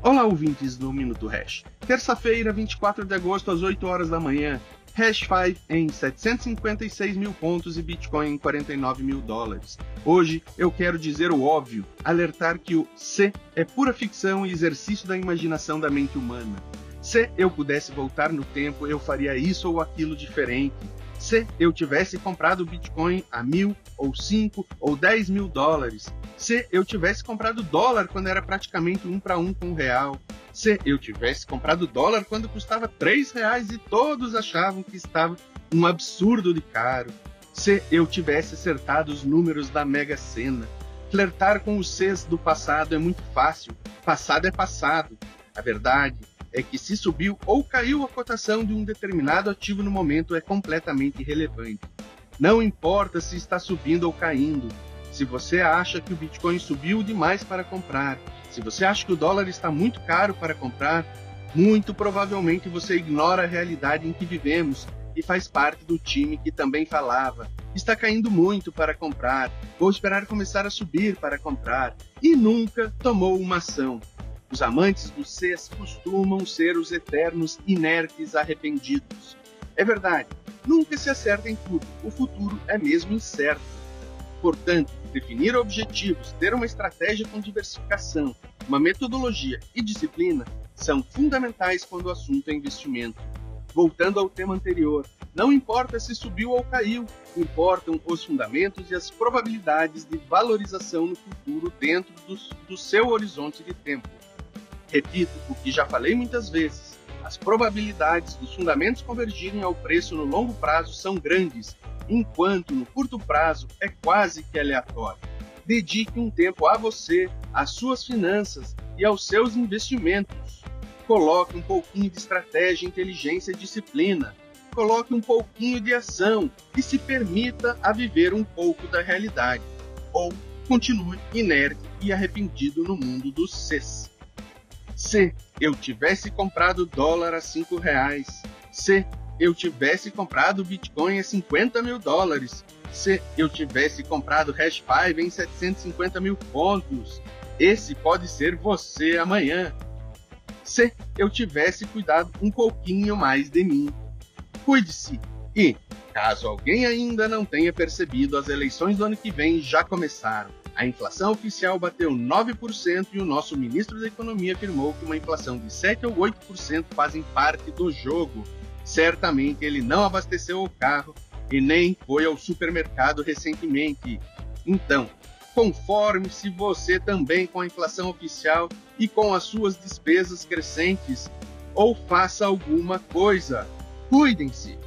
Olá, ouvintes do Minuto Hash. Terça-feira, 24 de agosto, às 8 horas da manhã. Hash 5 em 756 mil pontos e Bitcoin em 49 mil dólares. Hoje eu quero dizer o óbvio, alertar que o C é pura ficção e exercício da imaginação da mente humana. Se eu pudesse voltar no tempo, eu faria isso ou aquilo diferente. Se eu tivesse comprado Bitcoin a mil, ou cinco, ou dez mil dólares. Se eu tivesse comprado dólar quando era praticamente um para um com o real. Se eu tivesse comprado dólar quando custava três reais e todos achavam que estava um absurdo de caro. Se eu tivesse acertado os números da Mega Sena. Flertar com os Cs do passado é muito fácil. Passado é passado. A verdade é que se subiu ou caiu a cotação de um determinado ativo no momento é completamente irrelevante. Não importa se está subindo ou caindo. Se você acha que o Bitcoin subiu demais para comprar, se você acha que o dólar está muito caro para comprar, muito provavelmente você ignora a realidade em que vivemos e faz parte do time que também falava. Está caindo muito para comprar, vou esperar começar a subir para comprar, e nunca tomou uma ação. Os amantes do Cs costumam ser os eternos inertes arrependidos. É verdade, nunca se acerta em tudo, o futuro é mesmo incerto. Portanto, definir objetivos, ter uma estratégia com diversificação, uma metodologia e disciplina são fundamentais quando o assunto é investimento. Voltando ao tema anterior, não importa se subiu ou caiu, importam os fundamentos e as probabilidades de valorização no futuro dentro do, do seu horizonte de tempo. Repito o que já falei muitas vezes: as probabilidades dos fundamentos convergirem ao preço no longo prazo são grandes, enquanto no curto prazo é quase que aleatório. Dedique um tempo a você, às suas finanças e aos seus investimentos. Coloque um pouquinho de estratégia, inteligência e disciplina. Coloque um pouquinho de ação e se permita a viver um pouco da realidade. Ou continue inerte e arrependido no mundo dos Cs. Se eu tivesse comprado dólar a 5 reais, se eu tivesse comprado Bitcoin a 50 mil dólares, se eu tivesse comprado Hash 5 em 750 mil pontos, esse pode ser você amanhã. Se eu tivesse cuidado um pouquinho mais de mim. Cuide-se e, caso alguém ainda não tenha percebido, as eleições do ano que vem já começaram. A inflação oficial bateu 9% e o nosso ministro da Economia afirmou que uma inflação de 7 ou 8% fazem parte do jogo. Certamente ele não abasteceu o carro e nem foi ao supermercado recentemente. Então, conforme-se você também com a inflação oficial e com as suas despesas crescentes, ou faça alguma coisa. Cuidem-se!